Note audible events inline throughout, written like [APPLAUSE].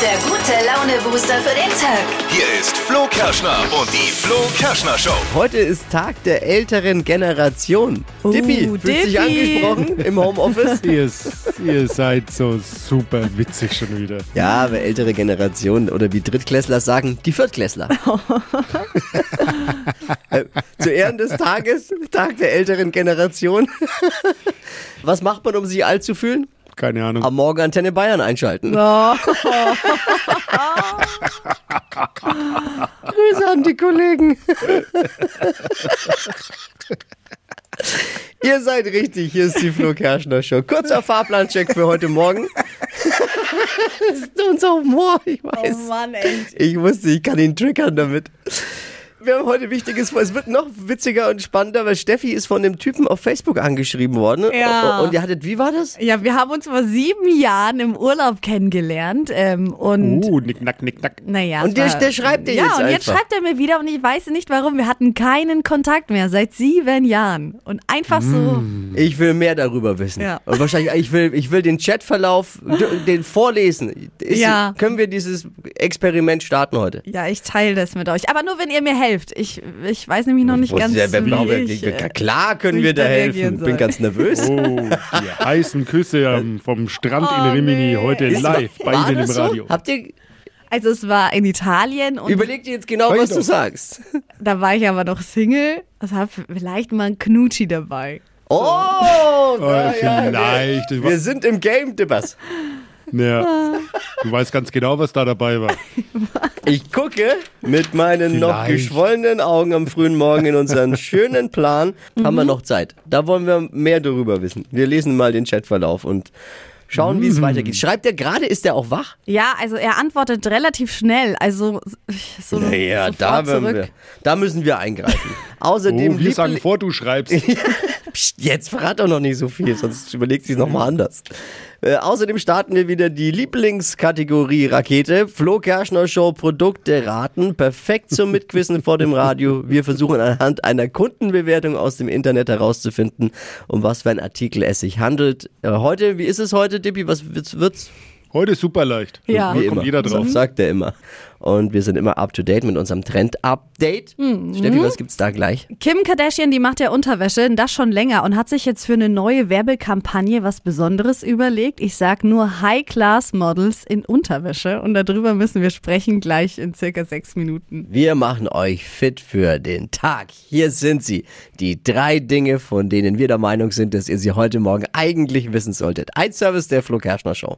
der gute Laune-Booster für den Tag. Hier ist Flo Kerschner und die Flo Kerschner Show. Heute ist Tag der älteren Generation. Oh, Dippi, dich Dippi. angesprochen im Homeoffice? [LAUGHS] Ihr, ihr seid so super witzig schon wieder. Ja, aber ältere Generation oder wie Drittklässler sagen, die Viertklässler. [LAUGHS] [LAUGHS] Äh, Zu Ehren des Tages, Tag der älteren Generation. Was macht man, um sich alt zu fühlen? Keine Ahnung. Am Morgen Antenne Bayern einschalten. Oh. Grüße an die Kollegen. Ihr seid richtig, hier ist die Flo Kerschner Show. Kurzer Fahrplancheck für heute Morgen. das ist unser Humor, ich weiß. Oh Mann, ey. Ich wusste, ich kann ihn triggern damit. Wir haben heute Wichtiges vor. Es wird noch witziger und spannender, weil Steffi ist von dem Typen auf Facebook angeschrieben worden. Ja. Und ihr hattet, wie war das? Ja, wir haben uns vor sieben Jahren im Urlaub kennengelernt. Ähm, und Uh, nick, nack, nick, nack. naja. Und der- der schreibt dir ja, jetzt und jetzt einfach. schreibt er mir wieder und ich weiß nicht warum. Wir hatten keinen Kontakt mehr seit sieben Jahren. Und einfach so. Ich will mehr darüber wissen. Ja. Und wahrscheinlich, ich will, ich will den Chatverlauf, den vorlesen. Ist, Ja. Können wir dieses Experiment starten heute? Ja, ich teile das mit euch. Aber nur, wenn ihr mir helft. Ich, ich weiß nämlich noch nicht ganz, Ja, wie ich, äh, Klar können wie wir da helfen. Ich bin ganz nervös. Oh, die [LAUGHS] heißen Küsse ähm, vom Strand in Oh, Rimini nee. heute Ist- live bei Ihnen im so? Radio. Habt ihr, Also es war in Italien und überlegt ihr jetzt genau, was du sagst. [LAUGHS] da war ich aber noch Single. Das hat vielleicht mal ein Knutschi dabei. Oh, Oh, na ja, vielleicht. Wir sind im Game, Dippers. Ja. Du weißt ganz genau, was da dabei war. [LAUGHS] Ich gucke mit meinen noch Vielleicht. geschwollenen Augen am frühen Morgen in unseren [LAUGHS] schönen Plan. Haben wir noch Zeit. Da wollen wir mehr darüber wissen. Wir lesen mal den Chatverlauf und schauen, wie es weitergeht. Schreibt er gerade, ist er auch wach? Ja, also er antwortet relativ schnell. Also so Naja, sofort da, wir, da müssen wir eingreifen. [LAUGHS] Außerdem, Oh, wir sagen vor, du schreibst. Psst, jetzt verrat doch noch nicht so viel, sonst überlegt sie nochmal anders. Äh, außerdem starten wir wieder die Lieblingskategorie Rakete. Flo Kerschner Show Produkte raten. Perfekt zum Mitquissen vor dem Radio. Wir versuchen anhand einer Kundenbewertung aus dem Internet herauszufinden, um was für ein Artikel es sich handelt. Äh, heute, wie ist es heute, Dippi? Was wird's? wird's? Heute super leicht. Ja. Wie kommt immer. jeder drauf. Das sagt er immer. Und wir sind immer up to date mit unserem Trend-Update. Steffi, was gibt's da gleich? Kim Kardashian, die macht ja Unterwäsche, das schon länger und hat sich jetzt für eine neue Werbekampagne was Besonderes überlegt. Ich sag nur High-Class-Models in Unterwäsche und darüber müssen wir sprechen gleich in circa sechs Minuten. Wir machen euch fit für den Tag. Hier sind sie. Die drei Dinge, von denen wir der Meinung sind, dass ihr sie heute Morgen eigentlich wissen solltet. Ein Service der Flo Kerschner Show.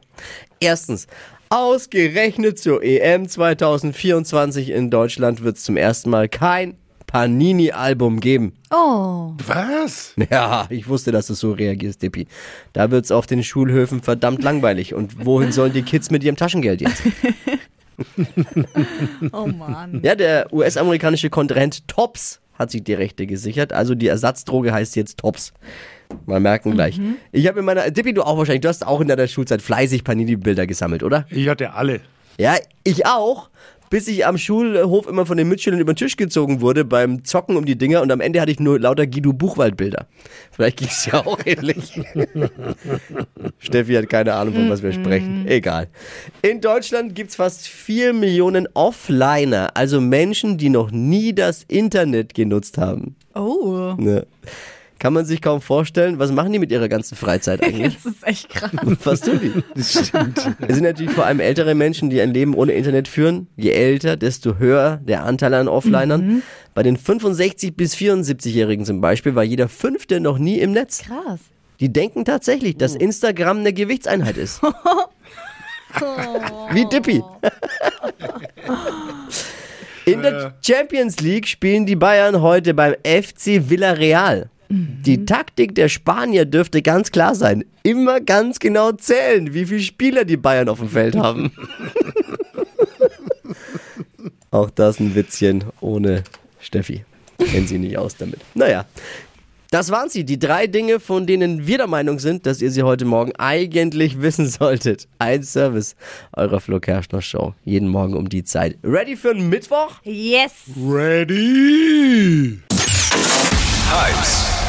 Erstens. Ausgerechnet zur EM 2024 in Deutschland wird es zum ersten Mal kein Panini-Album geben. Oh, Was? [LAUGHS] Ja, ich wusste, dass du so reagierst, Dippi. Da wird's auf den Schulhöfen verdammt langweilig. Und wohin sollen die Kids mit ihrem Taschengeld jetzt? [LAUGHS] oh Mann. Ja, der US-amerikanische Kontrahent Tops hat sich die Rechte gesichert. Also die Ersatzdroge heißt jetzt Tops. Mal merken gleich. Ich habe in meiner, Dippi, du auch wahrscheinlich, du hast auch in deiner Schulzeit fleißig Panini-Bilder gesammelt, oder? Ich hatte alle. Ja, ich auch. Bis ich am Schulhof immer von den Mitschülern über den Tisch gezogen wurde beim Zocken um die Dinger und am Ende hatte ich nur lauter Guido Buchwald-Bilder. Vielleicht ging es ja auch [LAUGHS] ähnlich. [LAUGHS] Steffi hat keine Ahnung, von was wir sprechen. Egal. In Deutschland gibt es fast 4 Millionen Offliner, also Menschen, die noch nie das Internet genutzt haben. Oh, Ne. Kann man sich kaum vorstellen. Was machen die mit ihrer ganzen Freizeit [LAUGHS] eigentlich? das ist echt krass. [LAUGHS] Was tun die? Das stimmt. Es sind natürlich vor allem ältere Menschen, die ein Leben ohne Internet führen. Je älter, desto höher der Anteil an Offlinern. Bei den 65- bis 74-Jährigen zum Beispiel war jeder Fünfte noch nie im Netz. Krass. Die denken tatsächlich, dass Instagram eine Gewichtseinheit ist. [LAUGHS] Wie Dippy. In der Champions League spielen die Bayern heute beim FC Villarreal. Die Taktik der Spanier dürfte ganz klar sein. Immer ganz genau zählen, wie viele Spieler die Bayern auf dem Feld haben. [LAUGHS] Auch das ein Witzchen ohne Steffi. Kennen sie nicht aus damit. Naja, das waren sie, die drei Dinge, von denen wir der Meinung sind, dass ihr sie heute Morgen eigentlich [LAUGHS] wissen solltet. Ein Service eurer Flo Kerschner Show. Jeden Morgen um die Zeit. Ready für einen Mittwoch? Yes. Ready? Hypes,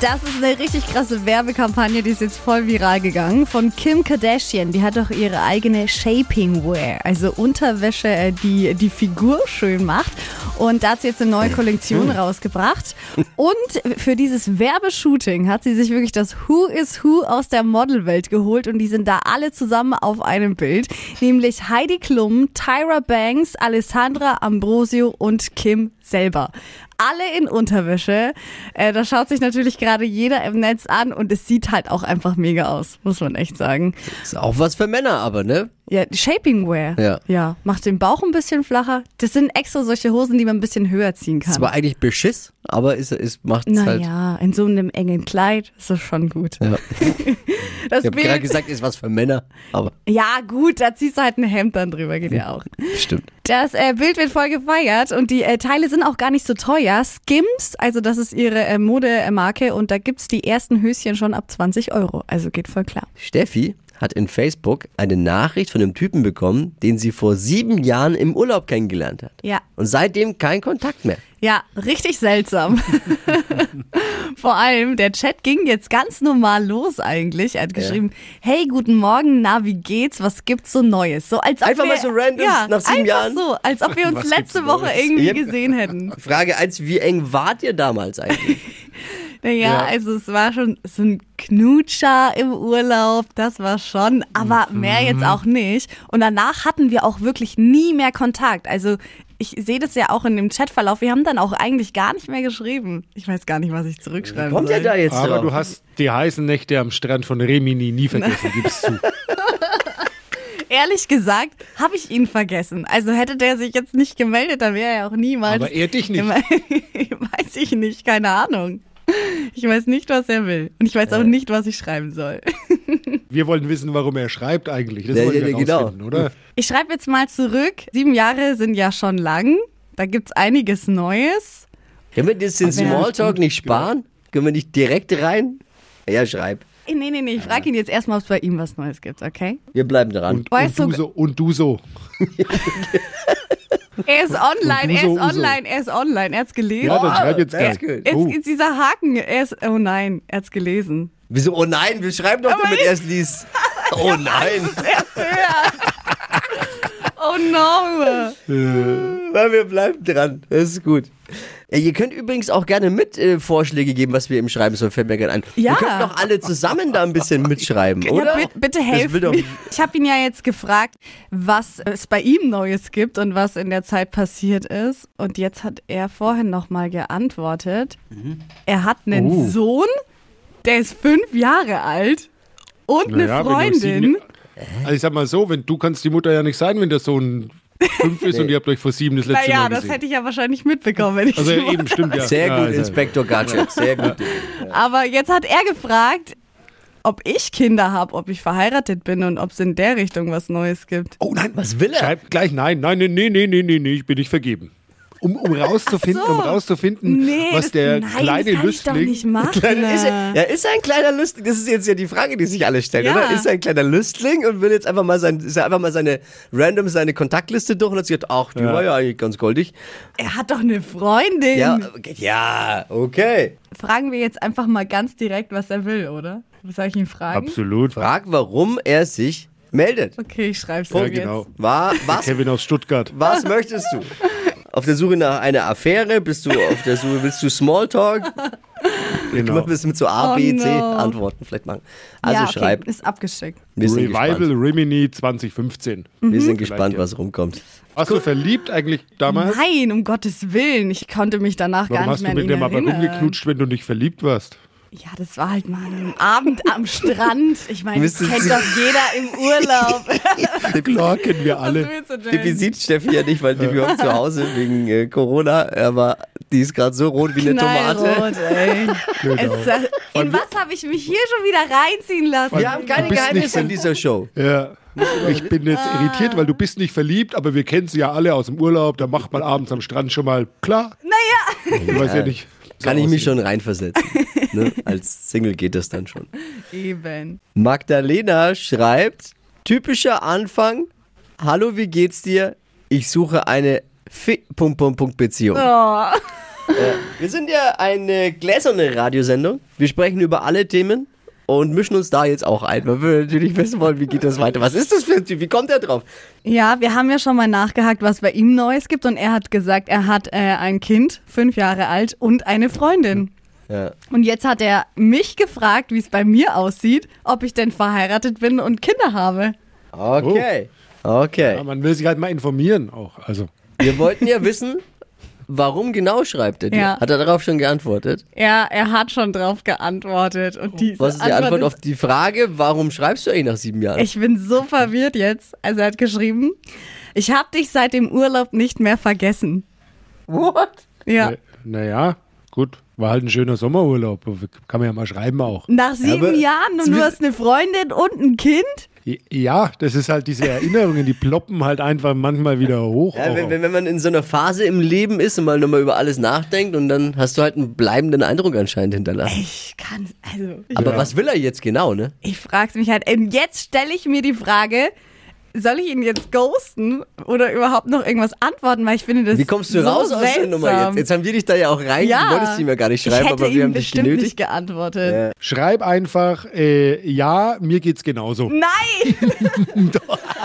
Das ist eine richtig krasse Werbekampagne, die ist jetzt voll viral gegangen. Von Kim Kardashian. Die hat doch ihre eigene Shaping Wear, also Unterwäsche, äh, die die Figur schön macht. Und da hat sie jetzt eine neue Kollektion rausgebracht. Und für dieses Werbeshooting hat sie sich wirklich das Who is Who aus der Modelwelt geholt. Und die sind da alle zusammen auf einem Bild. Nämlich Heidi Klum, Tyra Banks, Alessandra Ambrosio und Kim selber. Alle in Unterwäsche. Äh, da schaut sich natürlich gerade jeder im Netz an und es sieht halt auch einfach mega aus, muss man echt sagen. Ist auch was für Männer, aber, ne? Ja, Shaping Wear. Ja. Ja, macht den Bauch ein bisschen flacher. Das sind extra solche Hosen, die man ein bisschen höher ziehen kann. Ist zwar eigentlich Beschiss, aber es, es macht es halt. naja, in so einem engen Kleid ist das schon gut. Ja. [LAUGHS] Das Ich habe gerade gesagt, ist was für Männer, aber ja gut, da ziehst du halt ein Hemd dann drüber, geht ja auch. stimmt. Das äh, Bild wird voll gefeiert und die äh, Teile sind auch gar nicht so teuer. Skims, also das ist ihre äh, Modemarke und da gibt's die ersten Höschen schon ab 20 Euro. Also geht voll klar. Steffi hat in Facebook eine Nachricht von einem Typen bekommen, den sie vor sieben Jahren im Urlaub kennengelernt hat. Ja. Und seitdem kein Kontakt mehr. Ja, richtig seltsam. [LAUGHS] Vor allem, der Chat ging jetzt ganz normal los eigentlich. Er hat geschrieben, hey, guten Morgen, na, wie geht's? Was gibt's so Neues? So als ob Einfach wir, mal so random ja, nach sieben einfach Jahren. so, als ob wir uns Was letzte Woche Neues? irgendwie gesehen hätten. Frage 1, wie eng wart ihr damals eigentlich? [LAUGHS] Naja, Ja. also es war schon so ein Knutscher im Urlaub, das war schon, aber mehr jetzt auch nicht. Und danach hatten wir auch wirklich nie mehr Kontakt. Also ich sehe das ja auch in dem Chatverlauf. Wir haben dann auch eigentlich gar nicht mehr geschrieben. Ich weiß gar nicht, was ich zurückschreiben Kommt soll. er da jetzt Aber drauf? du hast die heißen Nächte am Strand von Remini nie vergessen, gibst zu. [LAUGHS] Ehrlich gesagt, habe ich ihn vergessen. Also hätte der sich jetzt nicht gemeldet, dann wäre er auch niemals. Aber er dich nicht. [LAUGHS] weiß ich nicht, keine Ahnung. Ich weiß nicht, was er will. Und ich weiß auch nicht, was ich schreiben soll. [LAUGHS] Wir wollen wissen, warum er schreibt eigentlich. Das Ja, wollen ja, wir genau. rausfinden, oder? Ich schreibe jetzt mal zurück. Sieben Jahre sind ja schon lang. Da gibt's einiges Neues. Können wir das den ja, Smalltalk nicht sparen? Können wir nicht direkt rein? Ja, schreib. Eh, Nee, nee, nee, ich frage ihn jetzt erstmal, ob es bei ihm was Neues gibt, okay? Wir bleiben dran. Und, Weißt und, du- du so, und du so. [LAUGHS] [LAUGHS] Er ist online, er ist Uso. online, er ist online, er hat's gelesen. Ja, dann schreib jetzt gern. good. Jetzt Oh. ist dieser Haken, er ist, oh nein, er hat's gelesen. Wieso? Oh nein, wir schreiben doch, Aber damit er es liest. [LAUGHS] Oh nein. Oh no! Ja, wir bleiben dran. Das ist gut. Ja, ihr könnt übrigens auch gerne mit äh, Vorschläge geben, was wir im Schreiben sollen, fällt mir gerade ein. Ja. Wir könnten doch alle zusammen da ein bisschen [LAUGHS] mitschreiben, oder? Ja, bi bitte Das helft mir. Ich habe ihn ja jetzt gefragt, was es bei ihm Neues gibt und was in der Zeit passiert ist. Und jetzt hat er vorhin nochmal geantwortet. Mhm. Er hat einen Oh. Sohn, der ist fünf Jahre alt und eine Naja, du Freundin. sieben- Also ich sag mal so, wenn du kannst die Mutter ja nicht sein, wenn der Sohn fünf ist und ihr habt euch vor sieben das letzte Naja, Mal das gesehen. hätte ich ja wahrscheinlich mitbekommen, wenn ich also eben stimmt ja. Sehr ja, gut, also- Inspektor Gadget. Sehr [LAUGHS] gut. Aber jetzt hat er gefragt, ob ich Kinder habe, ob ich verheiratet bin und ob es in der Richtung was Neues gibt. Oh nein, Was will er? Schreib gleich nein, nein, nee, nee, nee, nee, nee, nee, ich bin nicht vergeben. Um, um rauszufinden, so. um rauszufinden, Nee, was das, der nein, kleine das kann ich doch Lüstling. nicht [LAUGHS] machen. Ist er, ja, ist er ein kleiner Lüstling? Das ist jetzt ja die Frage, die sich alle stellen, Ja. oder? Ist er ein kleiner Lüstling und will jetzt einfach mal, sein, ist er einfach mal seine random seine Kontaktliste durch und hat sich gedacht, ach, die Ja. war ja eigentlich ganz goldig. Er hat doch eine Freundin. Ja, okay, ja, okay. Fragen wir jetzt einfach mal ganz direkt, was er will, oder? Soll ich ihn fragen? Absolut. Frag, warum er sich meldet. Okay, ich schreib's Ja, ihm genau. jetzt. War, was, Kevin aus Stuttgart. was möchtest du? Auf der Suche nach einer Affäre? Bist du auf der Suche, willst du Smalltalk? [LAUGHS] Genau. Du musst mit so A, Oh B, C no. Antworten vielleicht machen. Also ja, okay, schreib. ist abgeschickt. Wir sind Revival gespannt. Rimini 2015. Wir sind gespannt, was rumkommt. Warst du verliebt eigentlich damals? Nein, um Gottes Willen. Ich konnte mich danach Warum gar hast nicht du mehr an mit ihn dem aber erinnern. rumgeknutscht, wenn du nicht verliebt warst? Ja, das war halt mal ein Abend am Strand. Ich meine, das kennt Sie- doch jeder im Urlaub. [LAUGHS] Klar kennen wir alle. Tippi sieht Steffi ja nicht, weil Tippi auch zu Hause wegen äh, Corona, aber die ist gerade so rot wie eine Tomate. Ey. [LAUGHS] Genau. Es, äh, in was habe ich mich hier schon wieder reinziehen lassen? Wir haben keine Geheimnisse in dieser Show. Ja. Ich bin jetzt irritiert, weil du bist nicht verliebt, aber wir kennen sie ja alle aus dem Urlaub. Da macht man abends am Strand schon mal klar. Naja. Ich weiß ja nicht. So Kann ich mich schon reinversetzen. ne? [LAUGHS] Als Single geht das dann schon. Eben. Magdalena schreibt, typischer Anfang, hallo, wie geht's dir? Ich suche eine Fi Punkt, Punkt, Punkt Beziehung. Oh. Wir sind ja eine gläserne Radiosendung. Wir sprechen über alle Themen und mischen uns da jetzt auch ein, weil wir natürlich wissen wollen, wie geht das weiter. Was ist das für ein Typ? Wie kommt er drauf? Ja, wir haben ja schon mal nachgehakt, was bei ihm Neues gibt und er hat gesagt, er hat äh, ein Kind, fünf Jahre alt und eine Freundin. Ja. Und jetzt hat er mich gefragt, wie es bei mir aussieht, ob ich denn verheiratet bin und Kinder habe. Okay. Okay. Ja, man will sich halt mal informieren auch. Also, Wir wollten ja wissen, warum genau schreibt er dir? Ja. Hat er darauf schon geantwortet? Ja, er hat schon drauf geantwortet. Und diese Was ist die Antwort ist- auf die Frage, warum schreibst du eigentlich nach sieben Jahren? Ich bin so verwirrt jetzt. Also er hat geschrieben, ich habe dich seit dem Urlaub nicht mehr vergessen. What? Ja. naja, gut. War halt ein schöner Sommerurlaub. Kann man ja mal schreiben auch. Nach sieben aber- Jahren und du hast eine Freundin und ein Kind? Ja, das ist halt diese Erinnerungen, die ploppen halt einfach manchmal wieder hoch. Ja, wenn, wenn man in so einer Phase im Leben ist und mal nochmal über alles nachdenkt und dann hast du halt einen bleibenden Eindruck anscheinend hinterlassen. Ich kann, also ich, Aber was will er jetzt genau, ne? ich frag's mich halt. Und jetzt stelle ich mir die Frage, soll ich ihn jetzt ghosten oder überhaupt noch irgendwas antworten, weil ich finde das Wie kommst du so raus aus der seltsam. Nummer jetzt? Jetzt haben wir dich da ja auch rein, ja, du wolltest ihm ja gar nicht schreiben, aber wir haben dich bestimmt genötigt. nicht geantwortet. Schreib einfach, äh, ja, mir geht's genauso. Nein! [LAUGHS] [LAUGHS]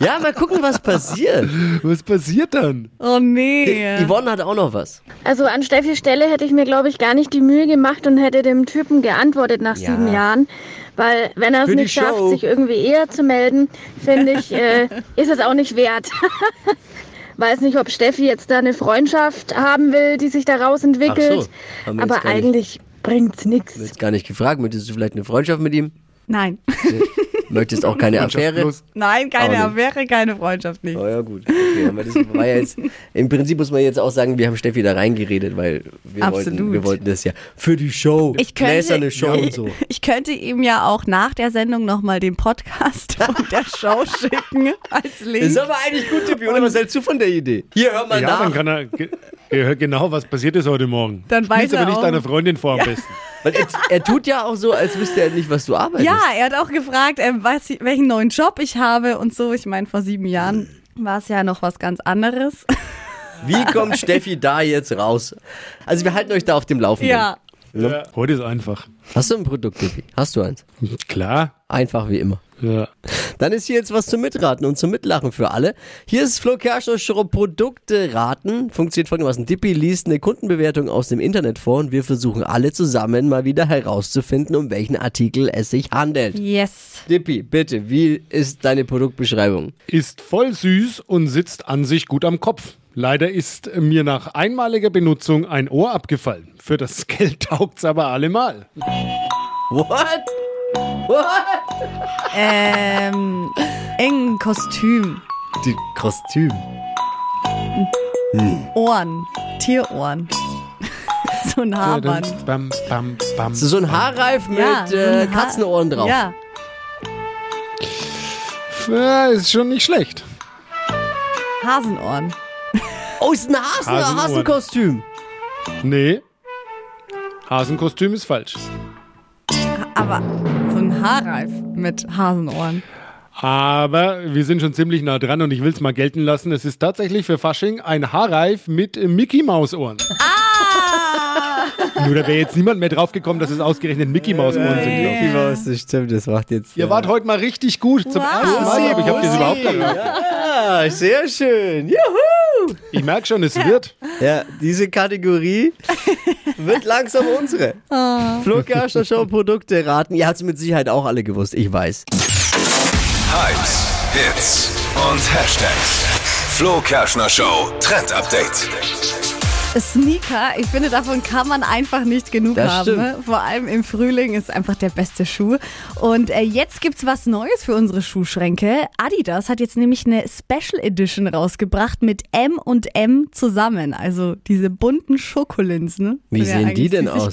Ja, mal gucken, was passiert. Was passiert dann? Oh nee. Yvonne hat auch noch was. Also an Steffis Stelle hätte ich mir, glaube ich, gar nicht die Mühe gemacht und hätte dem Typen geantwortet nach Ja. sieben Jahren. Weil wenn er es die nicht schafft, Show. sich irgendwie eher zu melden, finde ich, äh, ist es auch nicht wert. [LAUGHS] Weiß nicht, ob Steffi jetzt da eine Freundschaft haben will, die sich daraus entwickelt. Ach so, Aber eigentlich bringt's nichts. Jetzt gar nicht gefragt, möchtest du vielleicht eine Freundschaft mit ihm? Nein. [LAUGHS] Möchtest auch keine Affäre? plus. Nein, keine Auch nicht. Affäre, keine Freundschaft nicht. Oh ja, gut. Okay, aber das war ja jetzt, Im Prinzip muss man jetzt auch sagen, wir haben Steffi da reingeredet, weil wir, wollten, wir wollten das ja für die Show. Ich könnte- Gläserne Show und so. [LAUGHS] Ich könnte ihm ja auch nach der Sendung nochmal den Podcast von der Show [LAUGHS] schicken als Das Link. ist aber eigentlich gut, Tippi, oder was hältst du von der Idee? Hier, hör mal Ja, nach. dann kann er, er hört genau, was passiert ist heute Morgen. Dann weiß Spiel's er aber nicht auch. deiner Freundin vor am besten. Weil er, er tut ja auch so, als wüsste er nicht, was du arbeitest. Ja, er hat auch gefragt, ähm, was, welchen neuen Job ich habe und so. Ich meine, vor sieben Jahren war es ja noch was ganz anderes. Wie kommt Steffi da jetzt raus? Also wir halten euch da auf dem Laufenden. ja. Ja. Heute ist einfach. Hast du ein Produkt, Tippi? Hast du eins? Klar. Einfach wie immer. Ja. Dann ist hier jetzt was zum Mitraten und zum Mitlachen für alle. Hier ist Flo Kerschner Show Produkte raten. Funktioniert folgendermaßen. Dippi liest eine Kundenbewertung aus dem Internet vor und wir versuchen alle zusammen mal wieder herauszufinden, um welchen Artikel es sich handelt. Yes. Dippi, bitte, wie ist deine Produktbeschreibung? Ist voll süß und sitzt an sich gut am Kopf. Leider ist mir nach einmaliger Benutzung ein Ohr abgefallen. Für das [LAUGHS] Geld taugt's aber allemal. What? What? Ähm, engen Kostüm. Die Kostüm. Ohren. Tierohren. [LAUGHS] so ein Haarband. Bam, bam, bam. So, so ein Haarreif mit Ja, so äh, ein Haar- Katzenohren drauf. Ja. Ja, ist schon nicht schlecht. Hasenohren. Oh, ist ein Hasen Hasenohren. Hasenkostüm. Nee. Hasenkostüm ist falsch. Aber Haarreif mit Hasenohren. Aber wir sind schon ziemlich nah dran und ich will es mal gelten lassen. Es ist tatsächlich für Fasching ein Haarreif mit äh, Mickey Maus Ohren. Nur da wäre jetzt niemand mehr drauf gekommen, dass es ausgerechnet Mickey Maus Ohren sind. ich. Mickey Maus, das stimmt, das macht jetzt. Ihr wart heute mal richtig gut. Zum Wow. ersten Mal, aber ich habe das überhaupt erraten. Ja, sehr schön. Juhu! Ich merke schon, es wird. Ja, diese Kategorie wird langsam unsere. Flo Kerschner Show Produkte raten. Ihr habt es mit Sicherheit auch alle gewusst, ich weiß. Hypes, Hits und Hashtags. Flo Kerschner Show Trend Update. Sneaker, ich finde, davon kann man einfach nicht genug Das haben. stimmt. Ne? Vor allem im Frühling ist einfach der beste Schuh. Und äh, jetzt gibt's was Neues für unsere Schuhschränke. Adidas hat jetzt nämlich eine Special Edition rausgebracht mit M und M zusammen. Also diese bunten Schokolinsen. Wie Sind ja sehen die denn aus?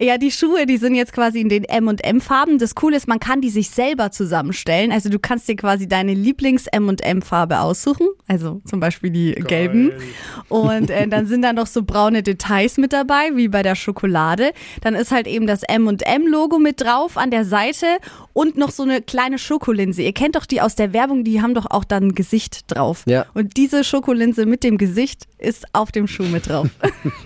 Ja, die Schuhe, die sind jetzt quasi in den M und M Farben. Das Coole ist, man kann die sich selber zusammenstellen. Also du kannst dir quasi deine Lieblings M und M Farbe aussuchen. Also zum Beispiel die gelben. Und äh, dann sind da noch so braune Details mit dabei, wie bei der Schokolade. Dann ist halt eben das M&M-Logo mit drauf an der Seite und noch so eine kleine Schokolinse. Ihr kennt doch die aus der Werbung, die haben doch auch dann ein Gesicht drauf. Ja. Und diese Schokolinse mit dem Gesicht ist auf dem Schuh mit drauf.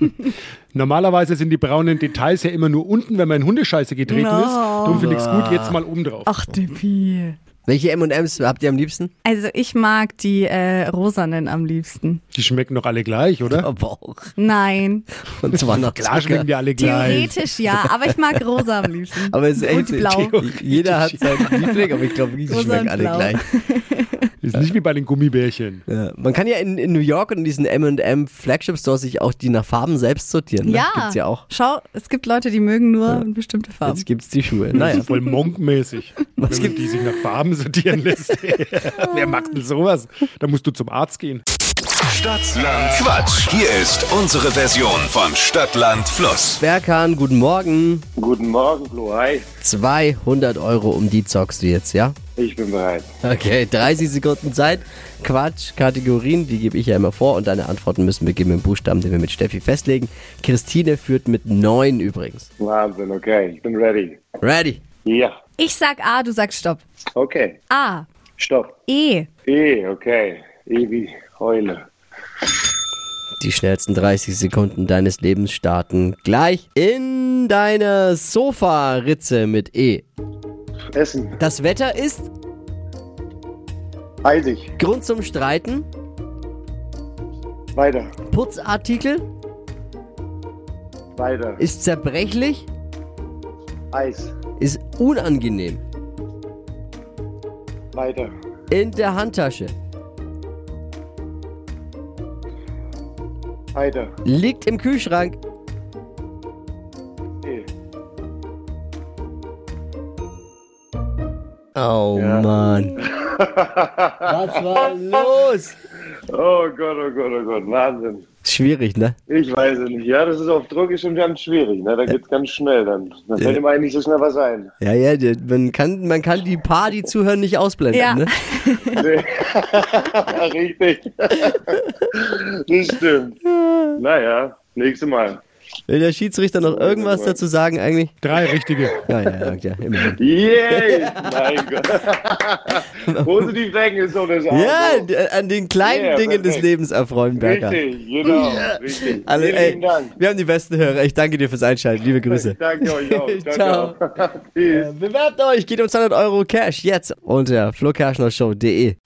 [LAUGHS] Normalerweise sind die braunen Details ja immer nur unten, wenn man in Hundescheiße getreten No. ist. Darum finde ich es gut, jetzt mal oben drauf. Ach, Dippi. Welche M&M's habt ihr am liebsten? Also ich mag die äh, rosanen am liebsten. Die schmecken doch alle gleich, oder? [LAUGHS] Aber auch. Nein. Und zwar noch Klar schmecken die alle gleich. Theoretisch ja, aber ich mag rosa am liebsten. [LAUGHS] Aber es ist echt blau. [LAUGHS] Jeder hat seinen Liebling, aber ich glaube, die schmecken alle blau. gleich. Ist nicht wie bei den Gummibärchen. Ja. Man kann ja in, in New York und in diesen M&M Flagship Stores sich auch die nach Farben selbst sortieren. Ne? Ja. Gibt's ja auch. Schau, es gibt Leute, die mögen nur bestimmte Farben. Jetzt gibt's die Schuhe. Naja. Voll monkmäßig. Wenn man gibt's? die sich nach Farben sortieren lässt. [LAUGHS] Wer macht denn sowas? Da musst du zum Arzt gehen. Stadtland Quatsch. Hier ist unsere Version von Stadtland Fluss. Berkan, guten Morgen. Guten Morgen, Flo. Hi. 200 Euro, um die zockst du jetzt, ja? Ich bin bereit. Okay, 30 Sekunden Zeit. Quatsch, Kategorien, die gebe ich ja immer vor und deine Antworten müssen beginnen mit dem Buchstaben, den wir mit Steffi festlegen. Christine führt mit 9 übrigens. Wahnsinn, okay. Ich bin ready. Ready? Ja. Ich sag A, du sagst Stopp. Okay. A, Stopp. E, E, okay. E wie Heule. Die schnellsten 30 Sekunden deines Lebens starten gleich in deiner Sofaritze mit E. Essen. Das Wetter ist Eisig. Grund zum Streiten, Weiter. Putzartikel Weiter. ist zerbrechlich, Eis. ist unangenehm. Weiter. In der Handtasche Weiter. liegt im Kühlschrank. Oh Ja. Mann. [LAUGHS] Was war los? Oh Gott, oh Gott, oh Gott. Wahnsinn. Schwierig, ne? Ich weiß es nicht. Ja, das ist auf Druck ist schon ganz schwierig. Ne? Da geht's ganz schnell dann. Da fällt ihm eigentlich so schnell was ein. Ja, ja, man kann, man kann die paar, die zuhören, nicht ausblenden. Ja. Ne? [LAUGHS] Richtig. [LAUGHS] das stimmt. Naja, nächstes Mal. Will der Schiedsrichter noch irgendwas dazu sagen eigentlich? Drei richtige. Ja, ja, ja, ja immerhin. Yay! [LAUGHS] mein Gott. Positiv denken ist so das. Ja, an den kleinen Ja, Dingen des. Lebens erfreuen, Berger. Richtig, genau. Richtig. Also, Vielen ey, Dank. wir haben die besten Hörer. Ich danke dir fürs Einschalten. Liebe Grüße. Danke euch auch. [LAUGHS] Ciao. Ciao, [LAUGHS] ciao. Tschüss. Bewerbt euch, geht um 200 Euro Cash jetzt unter flokerschnershow.de.